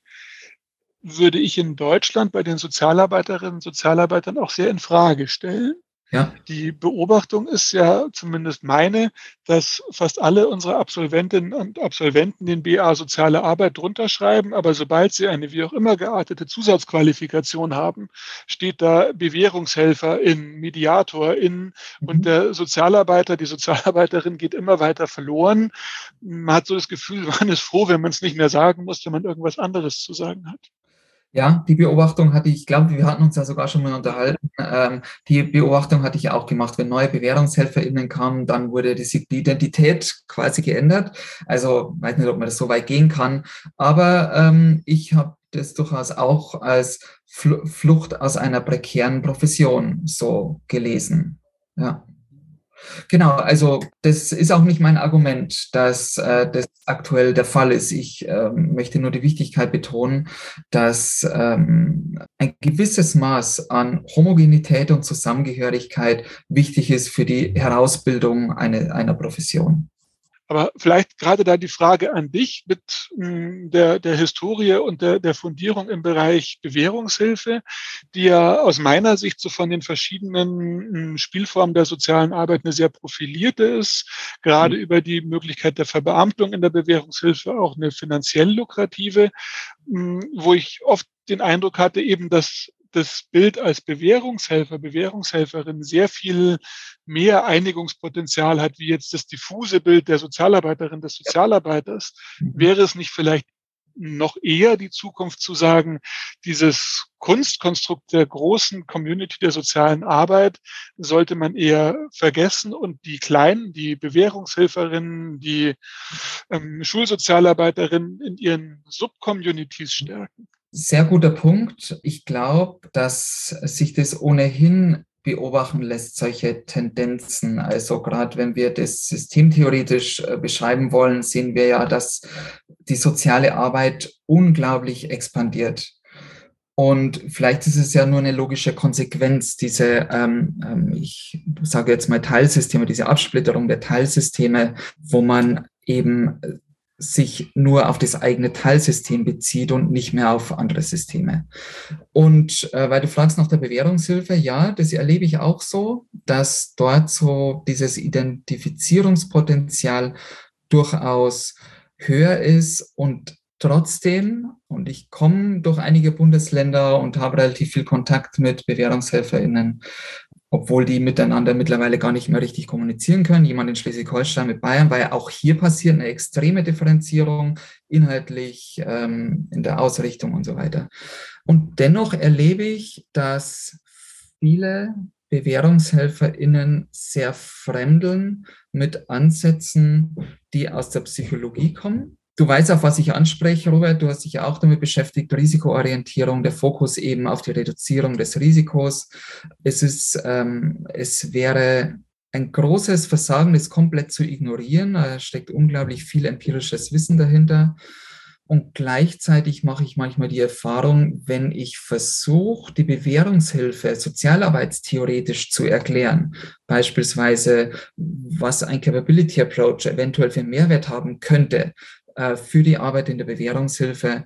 würde ich in Deutschland bei den Sozialarbeiterinnen und Sozialarbeitern auch sehr in Frage stellen. Ja. Die Beobachtung ist ja zumindest meine, dass fast alle unsere Absolventinnen und Absolventen den BA Soziale Arbeit drunter schreiben, aber sobald sie eine wie auch immer geartete Zusatzqualifikation haben, steht da Bewährungshelfer in, Mediator in mhm. und der Sozialarbeiter, die Sozialarbeiterin geht immer weiter verloren. Man hat so das Gefühl, man ist froh, wenn man es nicht mehr sagen muss, wenn man irgendwas anderes zu sagen hat. Ja, die Beobachtung hatte ich, ich glaube, wir hatten uns ja sogar schon mal unterhalten. Ähm, die Beobachtung hatte ich auch gemacht. Wenn neue BewährungshelferInnen kamen, dann wurde die, Identität quasi geändert. Also, weiß nicht, ob man das so weit gehen kann. Aber ähm, ich habe das durchaus auch als Flucht aus einer prekären Profession so gelesen. Ja. Genau, also das ist auch nicht mein Argument, dass äh, das aktuell der Fall ist. Ich ähm, möchte nur die Wichtigkeit betonen, dass ähm, ein gewisses Maß an Homogenität und Zusammengehörigkeit wichtig ist für die Herausbildung eine, einer Profession. Aber vielleicht gerade da die Frage an dich mit hm, der, der Historie und der, der Fundierung im Bereich Bewährungshilfe, die ja aus meiner Sicht so von den verschiedenen hm, Spielformen der sozialen Arbeit eine sehr profilierte ist, gerade mhm. über die Möglichkeit der Verbeamtung in der Bewährungshilfe auch eine finanziell lukrative, hm, wo ich oft den Eindruck hatte eben, dass das Bild als Bewährungshelfer, Bewährungshelferin sehr viel mehr Einigungspotenzial hat, wie jetzt das diffuse Bild der Sozialarbeiterin, des Sozialarbeiters, mhm. wäre es nicht vielleicht noch eher die Zukunft zu sagen, dieses Kunstkonstrukt der großen Community der sozialen Arbeit sollte man eher vergessen und die Kleinen, die Bewährungshilferinnen, die ähm, Schulsozialarbeiterinnen in ihren Subcommunities stärken. Sehr guter Punkt. Ich glaube, dass sich das ohnehin beobachten lässt solche Tendenzen. Also gerade wenn wir das systemtheoretisch äh, beschreiben wollen, sehen wir ja, dass die soziale Arbeit unglaublich expandiert. Und vielleicht ist es ja nur eine logische Konsequenz, diese, ähm, ähm ich sage jetzt mal Teilsysteme, diese Absplitterung der Teilsysteme, wo man eben sich nur auf das eigene Teilsystem bezieht und nicht mehr auf andere Systeme. Und äh, weil du fragst nach der Bewährungshilfe, ja, das erlebe ich auch so, dass dort so dieses Identifizierungspotenzial durchaus höher ist und trotzdem, und ich komme durch einige Bundesländer und habe relativ viel Kontakt mit BewährungshelferInnen, obwohl die miteinander mittlerweile gar nicht mehr richtig kommunizieren können. Jemand in Schleswig-Holstein mit Bayern, weil auch hier passiert eine extreme Differenzierung inhaltlich, ähm, in der Ausrichtung und so weiter. Und dennoch erlebe ich, dass viele BewährungshelferInnen sehr fremdeln mit Ansätzen, die aus der Psychologie kommen Du weißt, auf was ich anspreche, Robert. Du hast dich auch damit beschäftigt, Risikoorientierung, der Fokus eben auf die Reduzierung des Risikos. Es ist, ähm, es wäre ein großes Versagen, das komplett zu ignorieren. Da steckt unglaublich viel empirisches Wissen dahinter. Und gleichzeitig mache ich manchmal die Erfahrung, wenn ich versuche, die Bewährungshilfe sozialarbeitstheoretisch zu erklären, beispielsweise was ein Capability Approach eventuell für Mehrwert haben könnte, äh, für die Arbeit in der Bewährungshilfe,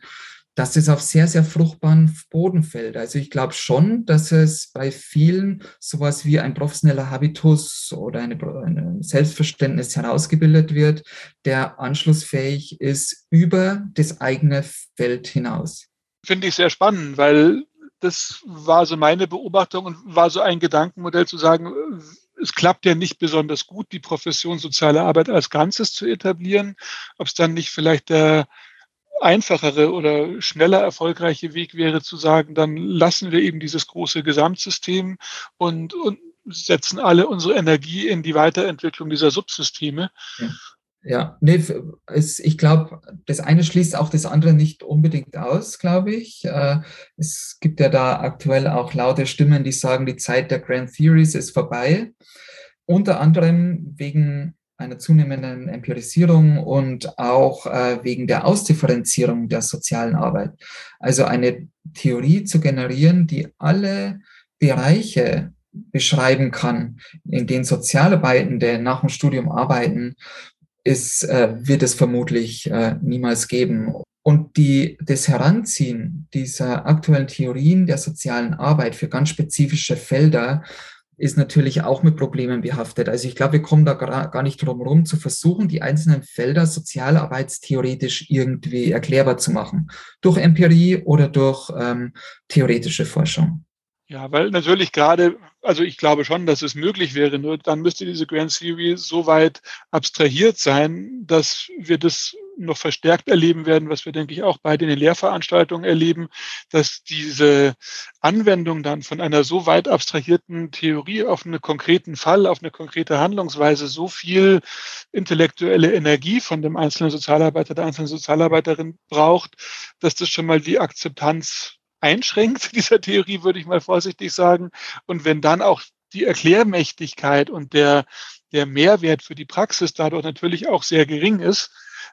dass es auf sehr, sehr fruchtbaren Boden fällt. Also ich glaube schon, dass es bei vielen sowas wie ein professioneller Habitus oder eine, ein Selbstverständnis herausgebildet wird, der anschlussfähig ist über das eigene Feld hinaus. Finde ich sehr spannend, weil das war so meine Beobachtung und war so ein Gedankenmodell zu sagen, es klappt ja nicht besonders gut, die Profession soziale Arbeit als Ganzes zu etablieren. Ob es dann nicht vielleicht der einfachere oder schneller erfolgreiche Weg wäre zu sagen, dann lassen wir eben dieses große Gesamtsystem und, und setzen alle unsere Energie in die Weiterentwicklung dieser Subsysteme. Ja. Ja, nee, es, ich glaube, das eine schließt auch das andere nicht unbedingt aus, glaube ich. Äh, es gibt ja da aktuell auch laute Stimmen, die sagen, die Zeit der Grand Theories ist vorbei. Unter anderem wegen einer zunehmenden Empirisierung und auch äh, wegen der Ausdifferenzierung der sozialen Arbeit. Also eine Theorie zu generieren, die alle Bereiche beschreiben kann, in denen Sozialarbeitende nach dem Studium arbeiten ist, äh, wird es vermutlich äh, niemals geben. Und die, das Heranziehen dieser aktuellen Theorien der sozialen Arbeit für ganz spezifische Felder ist natürlich auch mit Problemen behaftet. Also ich glaube, wir kommen da gar nicht drum herum, zu versuchen, die einzelnen Felder sozialarbeitstheoretisch irgendwie erklärbar zu machen. Durch Empirie oder durch ähm, theoretische Forschung. Ja, weil natürlich gerade, also ich glaube schon, dass es möglich wäre, nur dann müsste diese Grand Theory so weit abstrahiert sein, dass wir das noch verstärkt erleben werden, was wir, denke ich, auch bei den Lehrveranstaltungen erleben, dass diese Anwendung dann von einer so weit abstrahierten Theorie auf einen konkreten Fall, auf eine konkrete Handlungsweise so viel intellektuelle Energie von dem einzelnen Sozialarbeiter, der einzelnen Sozialarbeiterin braucht, dass das schon mal die Akzeptanz einschränkt, dieser Theorie, würde ich mal vorsichtig sagen. Und wenn dann auch die Erklärmächtigkeit und der, der Mehrwert für die Praxis dadurch natürlich auch sehr gering ist,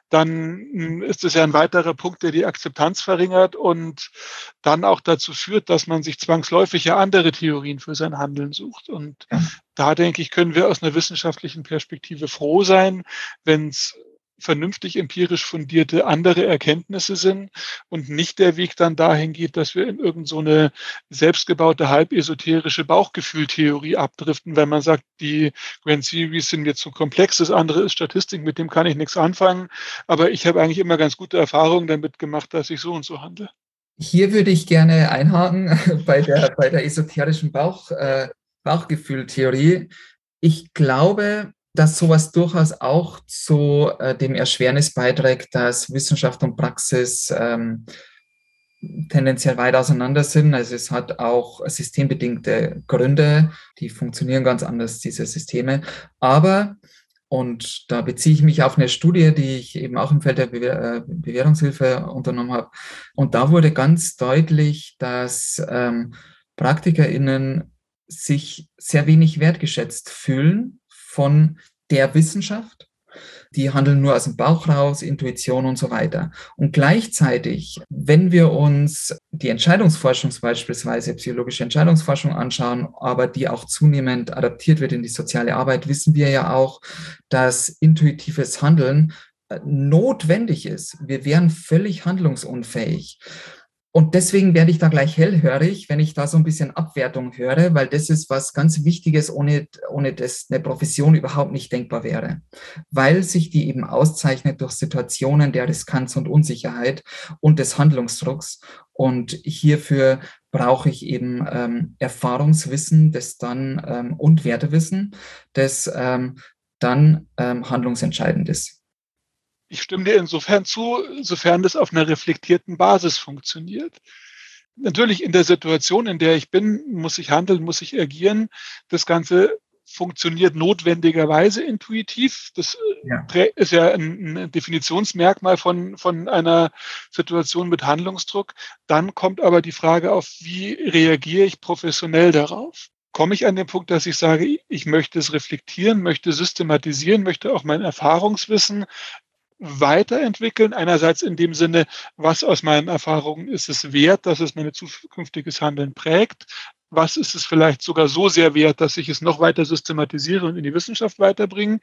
dann hm, ist es ja ein weiterer Punkt, der die Akzeptanz verringert und dann auch dazu führt, dass man sich zwangsläufig ja andere Theorien für sein Handeln sucht. Und ja. da denke ich, können wir aus einer wissenschaftlichen Perspektive froh sein, wenn es vernünftig empirisch fundierte andere Erkenntnisse sind und nicht der Weg dann dahin geht, dass wir in irgendeine so selbstgebaute, halb esoterische Bauchgefühltheorie abdriften, wenn man sagt, die Grand Series sind jetzt so komplex, das andere ist Statistik, mit dem kann ich nichts anfangen, aber ich habe eigentlich immer ganz gute Erfahrungen damit gemacht, dass ich so und so handle. Hier würde ich gerne einhaken bei der, bei der esoterischen Bauch, äh, Bauchgefühltheorie. Ich glaube, dass sowas durchaus auch zu äh, dem Erschwernis beiträgt, dass Wissenschaft und Praxis ähm, tendenziell weit auseinander sind. Also es hat auch systembedingte Gründe, die funktionieren ganz anders, diese Systeme. Aber, und da beziehe ich mich auf eine Studie, die ich eben auch im Feld der Bewehr, äh, Bewährungshilfe unternommen habe. Und da wurde ganz deutlich, dass ähm, PraktikerInnen sich sehr wenig wertgeschätzt fühlen von der Wissenschaft die handeln nur aus dem Bauch raus, Intuition und so weiter. Und gleichzeitig, wenn wir uns die Entscheidungsforschung beispielsweise, psychologische Entscheidungsforschung anschauen, aber die auch zunehmend adaptiert wird in die soziale Arbeit, wissen wir ja auch, dass intuitives Handeln äh, notwendig ist. Wir wären völlig handlungsunfähig. Und deswegen werde ich da gleich hellhörig, wenn ich da so ein bisschen Abwertung höre, weil das ist was ganz Wichtiges, ohne, ohne das eine Profession überhaupt nicht denkbar wäre. Weil sich die eben auszeichnet durch Situationen der Riskanz und Unsicherheit und des Handlungsdrucks. Und hierfür brauche ich eben ähm, Erfahrungswissen, das dann ähm, und Wertewissen, das ähm, dann ähm, handlungsentscheidend ist. Ich stimme dir insofern zu, sofern das auf einer reflektierten Basis funktioniert. Natürlich in der Situation, in der ich bin, muss ich handeln, muss ich agieren. Das Ganze funktioniert notwendigerweise intuitiv. Das ja. ist ja ein, Definitionsmerkmal von, von einer Situation mit Handlungsdruck. Dann kommt aber die Frage auf, wie reagiere ich professionell darauf? Komme ich an den Punkt, dass ich sage, ich möchte es reflektieren, möchte systematisieren, möchte auch mein Erfahrungswissen weiterentwickeln. Einerseits in dem Sinne, was aus meinen Erfahrungen ist es wert, dass es mein zukünftiges Handeln prägt. Was ist es vielleicht sogar so sehr wert, dass ich es noch weiter systematisiere und in die Wissenschaft weiterbringe?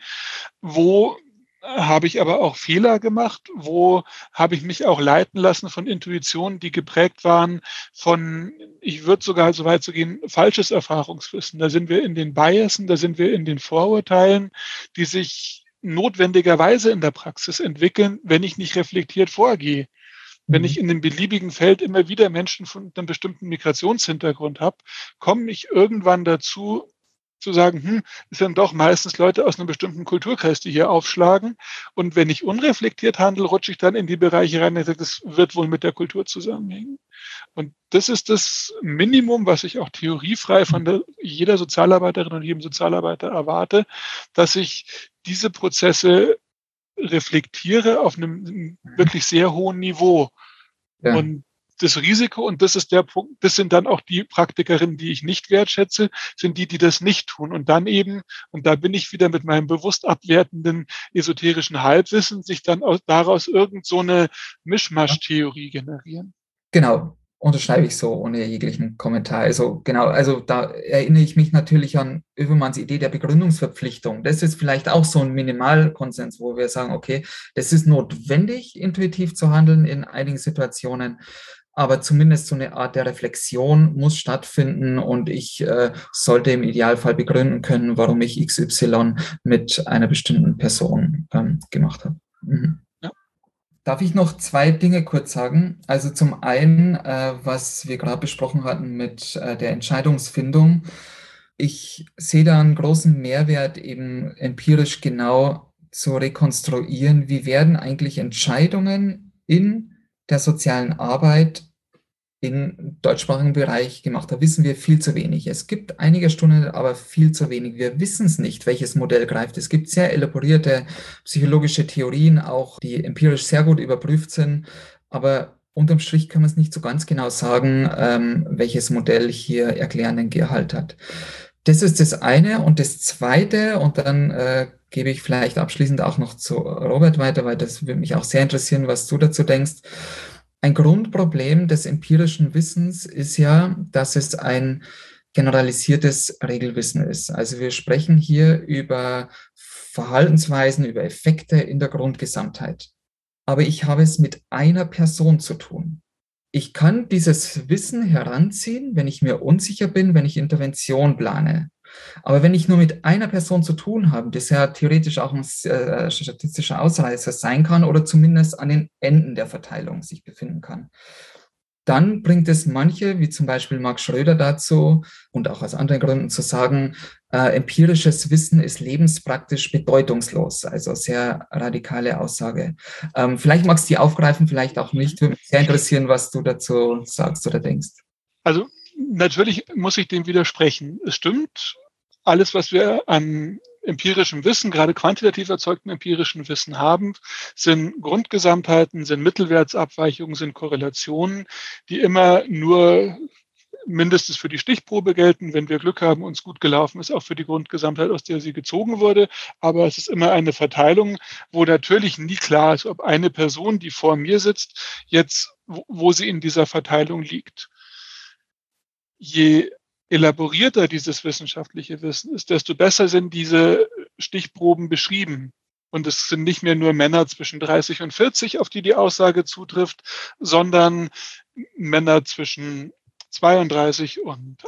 Wo habe ich aber auch Fehler gemacht? Wo habe ich mich auch leiten lassen von Intuitionen, die geprägt waren von, ich würde sogar so weit zu gehen, falsches Erfahrungswissen. Da sind wir in den Biasen, da sind wir in den Vorurteilen, die sich notwendigerweise in der Praxis entwickeln, wenn ich nicht reflektiert vorgehe. Wenn mhm. ich in dem beliebigen Feld immer wieder Menschen von einem bestimmten Migrationshintergrund habe, komme ich irgendwann dazu, zu sagen, hm, es sind doch meistens Leute aus einem bestimmten Kulturkreis, die hier aufschlagen. Und wenn ich unreflektiert handle, rutsche ich dann in die Bereiche rein, das wird wohl mit der Kultur zusammenhängen. Und das ist das Minimum, was ich auch theoriefrei von der, jeder Sozialarbeiterin und jedem Sozialarbeiter erwarte, dass ich diese Prozesse reflektiere auf einem wirklich sehr hohen Niveau. Ja. Und das Risiko, und das ist der Punkt, das sind dann auch die Praktikerinnen, die ich nicht wertschätze, sind die, die das nicht tun. Und dann eben, und da bin ich wieder mit meinem bewusst abwertenden esoterischen Halbwissen, sich dann aus, daraus irgend so eine Mischmasch-Theorie generieren. Genau unterschreibe ich so ohne jeglichen Kommentar. Also genau, also da erinnere ich mich natürlich an Övermanns Idee der Begründungsverpflichtung. Das ist vielleicht auch so ein Minimalkonsens, wo wir sagen, okay, das ist notwendig, intuitiv zu handeln in einigen Situationen, aber zumindest so eine Art der Reflexion muss stattfinden und ich äh, sollte im Idealfall begründen können, warum ich XY mit einer bestimmten Person ähm, gemacht habe. Mhm. Darf ich noch zwei Dinge kurz sagen? Also zum einen, äh, was wir gerade besprochen hatten mit äh, der Entscheidungsfindung. Ich sehe da einen großen Mehrwert, eben empirisch genau zu rekonstruieren, wie werden eigentlich Entscheidungen in der sozialen Arbeit im deutschsprachigen Bereich gemacht. Da wissen wir viel zu wenig. Es gibt einige Stunden, aber viel zu wenig. Wir wissen es nicht, welches Modell greift. Es gibt sehr elaborierte psychologische Theorien, auch die empirisch sehr gut überprüft sind. Aber unterm Strich kann man es nicht so ganz genau sagen, ähm, welches Modell hier erklärenden Gehalt hat. Das ist das eine. Und das zweite, und dann äh, gebe ich vielleicht abschließend auch noch zu Robert weiter, weil das würde mich auch sehr interessieren, was du dazu denkst. Ein Grundproblem des empirischen Wissens ist ja, dass es ein generalisiertes Regelwissen ist. Also wir sprechen hier über Verhaltensweisen, über Effekte in der Grundgesamtheit. Aber ich habe es mit einer Person zu tun. Ich kann dieses Wissen heranziehen, wenn ich mir unsicher bin, wenn ich Intervention plane. Aber wenn ich nur mit einer Person zu tun habe, das ja theoretisch auch ein äh, statistischer Ausreißer sein kann oder zumindest an den Enden der Verteilung sich befinden kann, dann bringt es manche, wie zum Beispiel Marc Schröder dazu und auch aus anderen Gründen zu sagen, äh, empirisches Wissen ist lebenspraktisch bedeutungslos. Also sehr radikale Aussage. Ähm, vielleicht magst du die aufgreifen, vielleicht auch nicht. Würde mich sehr interessieren, was du dazu sagst oder denkst. Also natürlich muss ich dem widersprechen. Es stimmt, alles, was wir an empirischem Wissen, gerade quantitativ erzeugtem empirischen Wissen haben, sind Grundgesamtheiten, sind Mittelwertsabweichungen, sind Korrelationen, die immer nur mindestens für die Stichprobe gelten. Wenn wir Glück haben, uns gut gelaufen ist, auch für die Grundgesamtheit, aus der sie gezogen wurde. Aber es ist immer eine Verteilung, wo natürlich nie klar ist, ob eine Person, die vor mir sitzt, jetzt, wo sie in dieser Verteilung liegt. Je elaborierter dieses wissenschaftliche Wissen ist, desto besser sind diese Stichproben beschrieben. Und es sind nicht mehr nur Männer zwischen 30 und 40, auf die die Aussage zutrifft, sondern Männer zwischen 32 und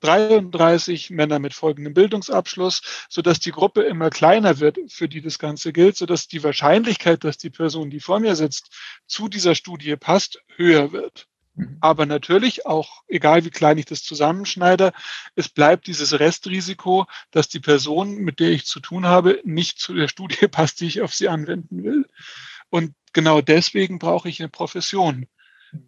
33 Männer mit folgendem Bildungsabschluss, sodass die Gruppe immer kleiner wird, für die das Ganze gilt, sodass die Wahrscheinlichkeit, dass die Person, die vor mir sitzt, zu dieser Studie passt, höher wird. Mhm. Aber natürlich auch, egal wie klein ich das zusammenschneide, es bleibt dieses Restrisiko, dass die Person, mit der ich zu tun habe, nicht zu der Studie passt, die ich auf sie anwenden will. Und genau deswegen brauche ich eine Profession.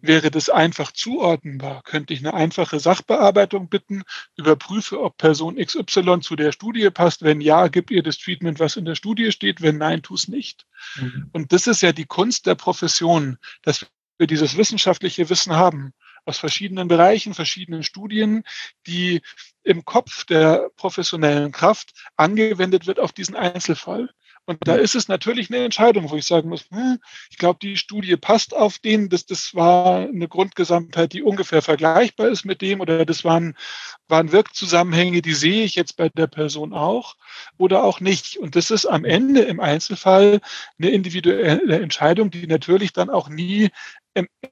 Wäre das einfach zuordnenbar, könnte ich eine einfache Sachbearbeitung bitten, überprüfe, ob Person XY zu der Studie passt. Wenn ja, gib ihr das Treatment, was in der Studie steht. Wenn nein, tu es nicht. Mhm. Und das ist ja die Kunst der Profession, dass wir dieses wissenschaftliche Wissen haben aus verschiedenen Bereichen, verschiedenen Studien, die im Kopf der professionellen Kraft angewendet wird auf diesen Einzelfall. Und da ist es natürlich eine Entscheidung, wo ich sagen muss, hm, ich glaube, die Studie passt auf den, das, das war eine Grundgesamtheit, die ungefähr vergleichbar ist mit dem, oder das waren, waren Wirkzusammenhänge, die sehe ich jetzt bei der Person auch oder auch nicht. Und das ist am Ende im Einzelfall eine individuelle Entscheidung, die natürlich dann auch nie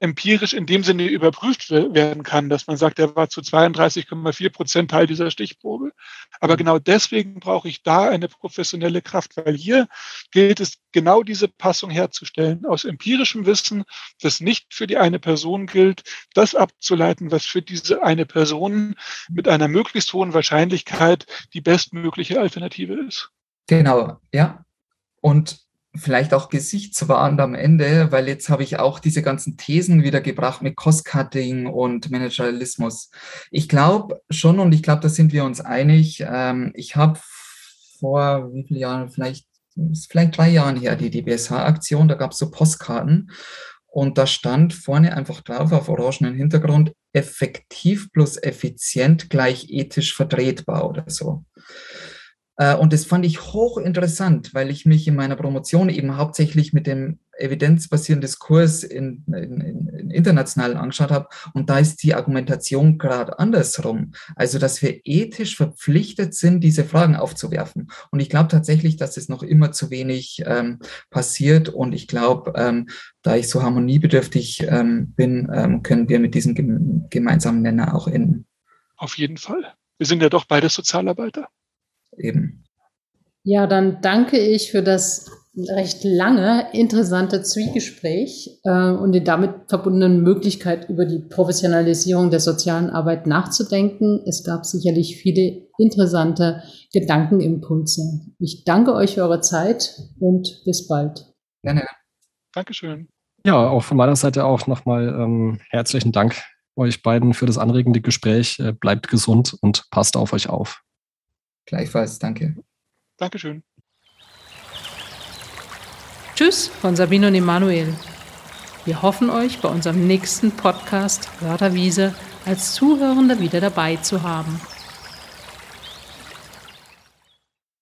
empirisch in dem Sinne überprüft werden kann, dass man sagt, er war zu 32,4 Prozent Teil dieser Stichprobe. Aber mhm. genau deswegen brauche ich da eine professionelle Kraft, weil hier gilt es, genau diese Passung herzustellen, aus empirischem Wissen, das nicht für die eine Person gilt, das abzuleiten, was für diese eine Person mit einer möglichst hohen Wahrscheinlichkeit die bestmögliche Alternative ist. Genau, ja. Und vielleicht auch gesichtswahrend am Ende, weil jetzt habe ich auch diese ganzen Thesen wieder gebracht mit Cost-Cutting und Managerialismus. Ich glaube schon und ich glaube, da sind wir uns einig. Ähm, ich habe vor wie vielen Jahren, vielleicht, vielleicht drei Jahren her, die DBSH-Aktion, da gab es so Postkarten und da stand vorne einfach drauf auf orangenen Hintergrund effektiv plus effizient gleich ethisch vertretbar oder so. Äh, und das fand ich hochinteressant, weil ich mich in meiner Promotion eben hauptsächlich mit dem evidenzbasierten Diskurs in, in, in international angeschaut habe. Und da ist die Argumentation gerade andersrum. Also, dass wir ethisch verpflichtet sind, diese Fragen aufzuwerfen. Und ich glaube tatsächlich, dass es noch immer zu wenig ähm, passiert. Und ich glaube, ähm, da ich so harmoniebedürftig ähm, bin, ähm, können wir mit diesem gemeinsamen Nenner auch enden. Auf jeden Fall. Wir sind ja doch beide Sozialarbeiter eben. Ja, dann danke ich für das recht lange, interessante Zwiegespräch äh, und die damit verbundenen Möglichkeit, über die Professionalisierung der sozialen Arbeit nachzudenken. Es gab sicherlich viele interessante Gedankenimpulse. Ich danke euch für eure Zeit und bis bald. Gerne. Dankeschön. Ja, auch von meiner Seite auch nochmal ähm, herzlichen Dank euch beiden für das anregende Gespräch. Äh, bleibt gesund und passt auf euch auf. Gleichfalls, danke. Dankeschön. Tschüss von Sabine und Emanuel. Wir hoffen euch bei unserem nächsten Podcast Wörterwiese als Zuhörende wieder dabei zu haben.